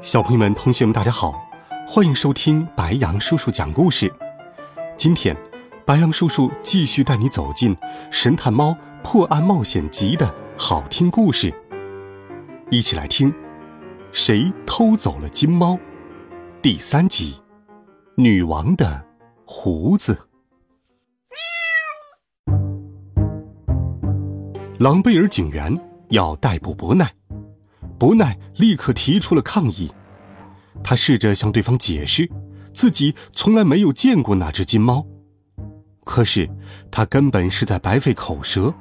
小朋友们、同学们，大家好，欢迎收听白羊叔叔讲故事。今天，白羊叔叔继续带你走进《神探猫破案冒险集》的好听故事，一起来听：谁偷走了金猫？第三集，女王的胡子。狼贝尔警员要逮捕伯奈，伯奈立刻提出了抗议。他试着向对方解释，自己从来没有见过那只金猫，可是他根本是在白费口舌。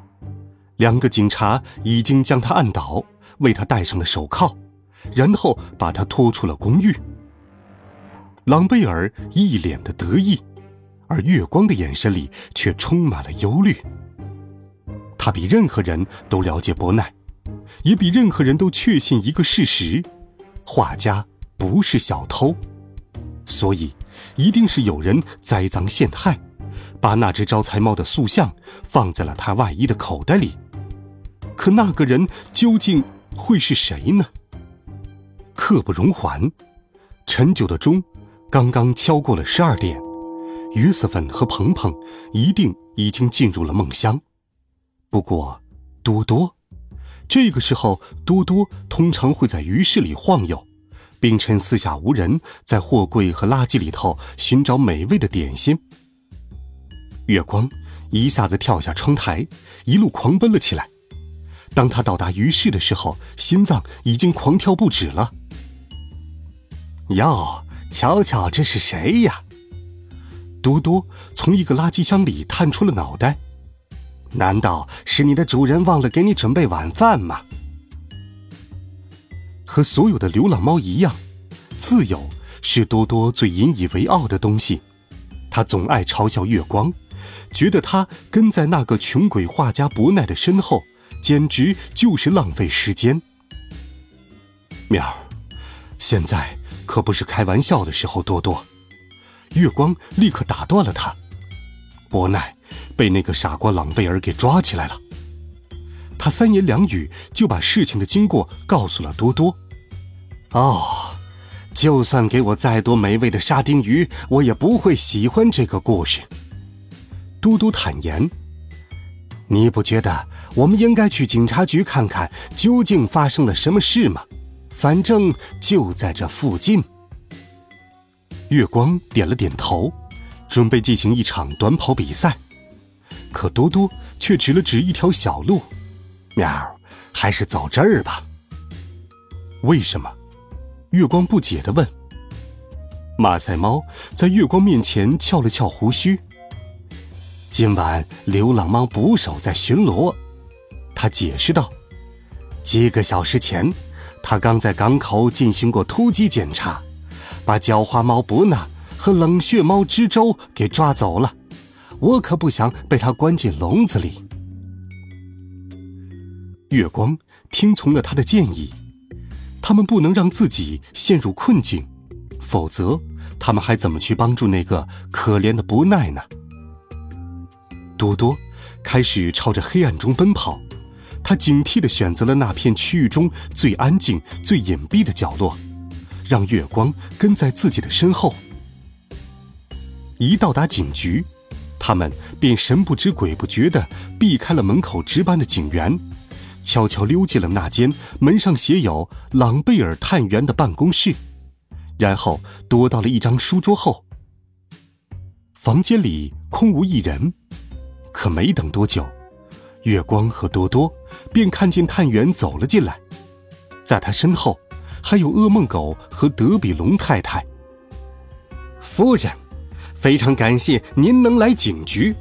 两个警察已经将他按倒，为他戴上了手铐，然后把他拖出了公寓。朗贝尔一脸的得意，而月光的眼神里却充满了忧虑。他比任何人都了解伯奈，也比任何人都确信一个事实：画家。不是小偷，所以一定是有人栽赃陷害，把那只招财猫的塑像放在了他外衣的口袋里。可那个人究竟会是谁呢？刻不容缓，陈旧的钟刚刚敲过了十二点，约瑟芬和鹏鹏一定已经进入了梦乡。不过，多多，这个时候多多通常会在鱼市里晃悠。并趁四下无人，在货柜和垃圾里头寻找美味的点心。月光一下子跳下窗台，一路狂奔了起来。当他到达鱼市的时候，心脏已经狂跳不止了。哟，瞧瞧，这是谁呀？多多从一个垃圾箱里探出了脑袋。难道是你的主人忘了给你准备晚饭吗？和所有的流浪猫一样，自由是多多最引以为傲的东西。他总爱嘲笑月光，觉得他跟在那个穷鬼画家伯奈的身后，简直就是浪费时间。喵儿，现在可不是开玩笑的时候，多多。月光立刻打断了他。伯奈被那个傻瓜朗贝尔给抓起来了。他三言两语就把事情的经过告诉了多多。哦，就算给我再多美味的沙丁鱼，我也不会喜欢这个故事。多多坦言：“你不觉得我们应该去警察局看看究竟发生了什么事吗？反正就在这附近。”月光点了点头，准备进行一场短跑比赛，可多多却指了指一条小路。喵，还是走这儿吧。为什么？月光不解的问。马赛猫在月光面前翘了翘胡须。今晚流浪猫捕手在巡逻，他解释道。几个小时前，他刚在港口进行过突击检查，把狡猾猫伯纳和冷血猫知州给抓走了。我可不想被他关进笼子里。月光听从了他的建议，他们不能让自己陷入困境，否则他们还怎么去帮助那个可怜的不奈呢？多多开始朝着黑暗中奔跑，他警惕地选择了那片区域中最安静、最隐蔽的角落，让月光跟在自己的身后。一到达警局，他们便神不知鬼不觉地避开了门口值班的警员。悄悄溜进了那间门上写有“朗贝尔探员”的办公室，然后躲到了一张书桌后。房间里空无一人，可没等多久，月光和多多便看见探员走了进来，在他身后还有噩梦狗和德比龙太太。夫人，非常感谢您能来警局，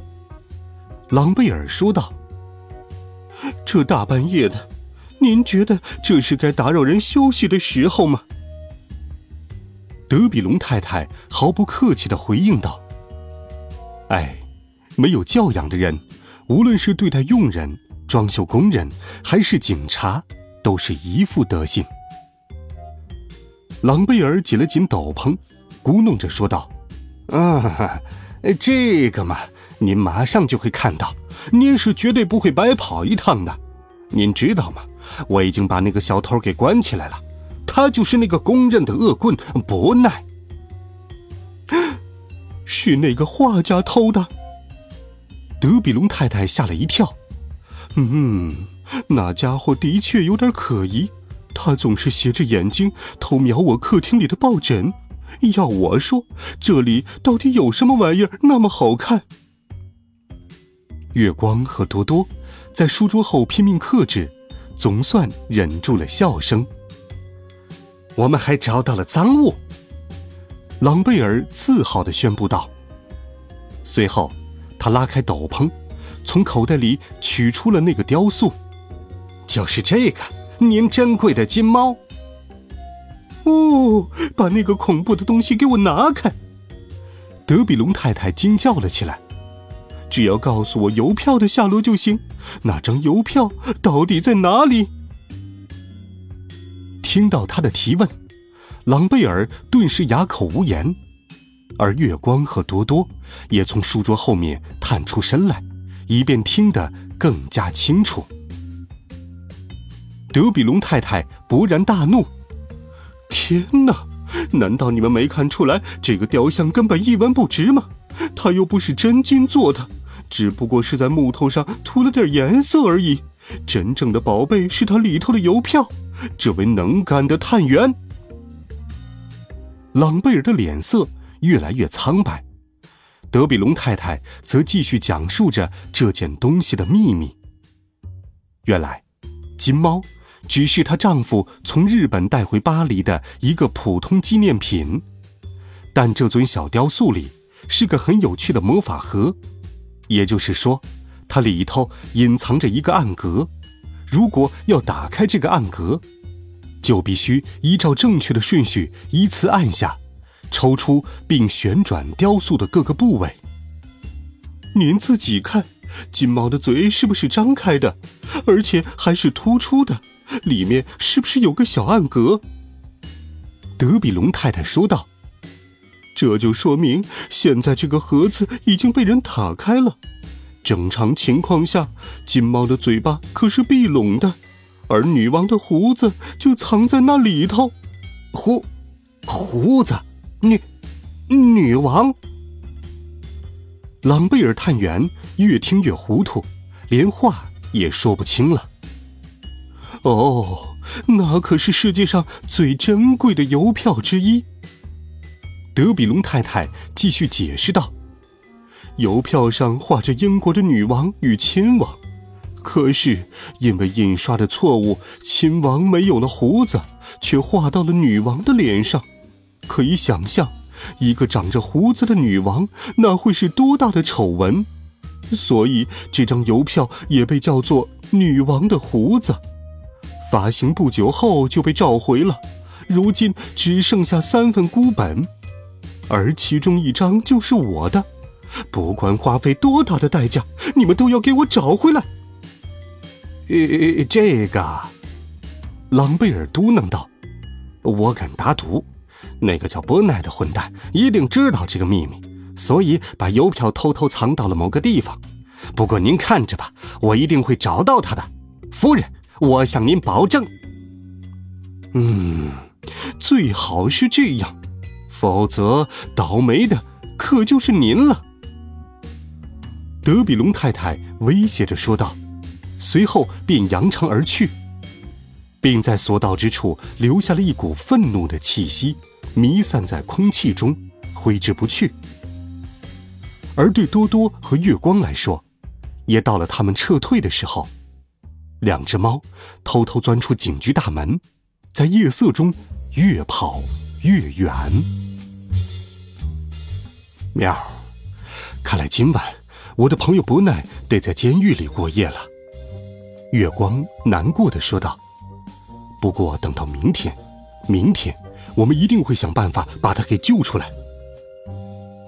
朗贝尔说道。这大半夜的，您觉得这是该打扰人休息的时候吗？德比龙太太毫不客气的回应道：“哎，没有教养的人，无论是对待佣人、装修工人，还是警察，都是一副德行。”朗贝尔紧了紧斗篷，咕哝着说道：“啊，这个嘛，您马上就会看到，您是绝对不会白跑一趟的。您知道吗？我已经把那个小偷给关起来了，他就是那个公认的恶棍伯奈。是那个画家偷的。”德比龙太太吓了一跳，“嗯，那家伙的确有点可疑。”他总是斜着眼睛偷瞄我客厅里的抱枕，要我说，这里到底有什么玩意儿那么好看？月光和多多在书桌后拼命克制，总算忍住了笑声。我们还找到了赃物，朗贝尔自豪的宣布道。随后，他拉开斗篷，从口袋里取出了那个雕塑，就是这个。您珍贵的金猫！哦，把那个恐怖的东西给我拿开！德比龙太太惊叫了起来。只要告诉我邮票的下落就行。那张邮票到底在哪里？听到他的提问，朗贝尔顿时哑口无言，而月光和多多也从书桌后面探出身来，以便听得更加清楚。德比龙太太勃然大怒：“天哪！难道你们没看出来这个雕像根本一文不值吗？它又不是真金做的，只不过是在木头上涂了点颜色而已。真正的宝贝是它里头的邮票。这位能干的探员。”朗贝尔的脸色越来越苍白，德比龙太太则继续讲述着这件东西的秘密。原来，金猫。只是她丈夫从日本带回巴黎的一个普通纪念品，但这尊小雕塑里是个很有趣的魔法盒，也就是说，它里头隐藏着一个暗格。如果要打开这个暗格，就必须依照正确的顺序依次按下，抽出并旋转雕塑的各个部位。您自己看，金毛的嘴是不是张开的，而且还是突出的？里面是不是有个小暗格？德比龙太太说道：“这就说明现在这个盒子已经被人打开了。正常情况下，金猫的嘴巴可是闭拢的，而女王的胡子就藏在那里头。胡，胡子，女，女王。”朗贝尔探员越听越糊涂，连话也说不清了。哦，那可是世界上最珍贵的邮票之一。德比龙太太继续解释道：“邮票上画着英国的女王与亲王，可是因为印刷的错误，亲王没有了胡子，却画到了女王的脸上。可以想象，一个长着胡子的女王，那会是多大的丑闻。所以这张邮票也被叫做‘女王的胡子’。”发行不久后就被召回了，如今只剩下三份孤本，而其中一张就是我的。不管花费多大的代价，你们都要给我找回来。呃，这个，朗贝尔嘟囔道：“我敢打赌，那个叫伯奈的混蛋一定知道这个秘密，所以把邮票偷偷藏到了某个地方。不过您看着吧，我一定会找到他的，夫人。”我向您保证。嗯，最好是这样，否则倒霉的可就是您了。”德比龙太太威胁着说道，随后便扬长而去，并在所到之处留下了一股愤怒的气息，弥散在空气中，挥之不去。而对多多和月光来说，也到了他们撤退的时候。两只猫偷偷钻出警局大门，在夜色中越跑越远。喵！看来今晚我的朋友伯奈得在监狱里过夜了。月光难过的说道：“不过等到明天，明天我们一定会想办法把他给救出来。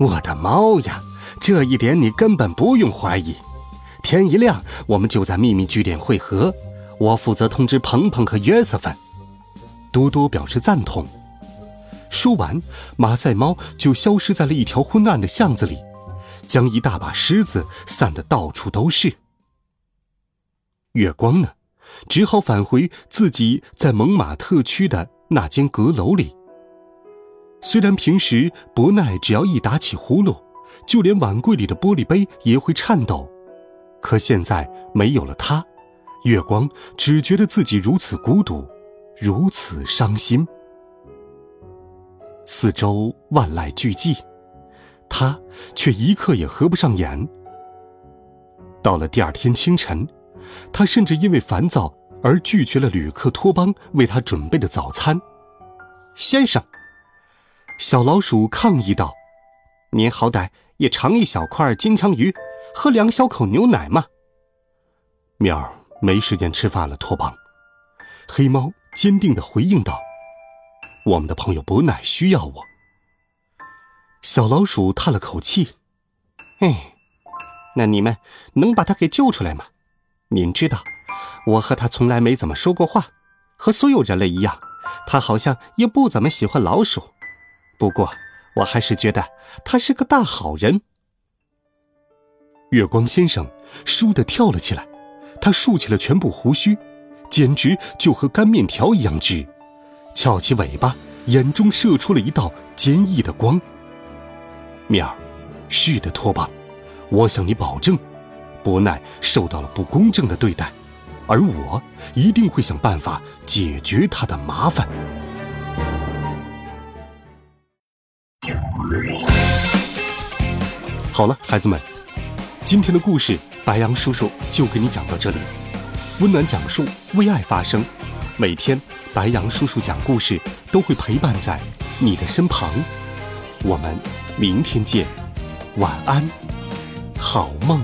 我的猫呀，这一点你根本不用怀疑。天一亮，我们就在秘密据点汇合。我负责通知鹏鹏和约瑟芬。多多表示赞同。说完，马赛猫就消失在了一条昏暗的巷子里，将一大把狮子散得到处都是。月光呢，只好返回自己在蒙马特区的那间阁楼里。虽然平时伯奈只要一打起呼噜，就连碗柜里的玻璃杯也会颤抖，可现在没有了他，月光只觉得自己如此孤独，如此伤心。四周万籁俱寂，他却一刻也合不上眼。到了第二天清晨，他甚至因为烦躁而拒绝了旅客托邦为他准备的早餐。先生，小老鼠抗议道：“您好歹也尝一小块金枪鱼，喝两小口牛奶嘛。”喵儿没时间吃饭了，托邦。黑猫坚定的回应道。我们的朋友伯奈需要我。小老鼠叹了口气：“哎，那你们能把他给救出来吗？您知道，我和他从来没怎么说过话，和所有人类一样，他好像也不怎么喜欢老鼠。不过，我还是觉得他是个大好人。”月光先生倏地跳了起来，他竖起了全部胡须，简直就和干面条一样直。翘起尾巴，眼中射出了一道坚毅的光。面儿，是的，托邦，我向你保证，伯奈受到了不公正的对待，而我一定会想办法解决他的麻烦。好了，孩子们，今天的故事白羊叔叔就给你讲到这里。温暖讲述，为爱发声，每天。白羊叔叔讲故事都会陪伴在你的身旁，我们明天见，晚安，好梦。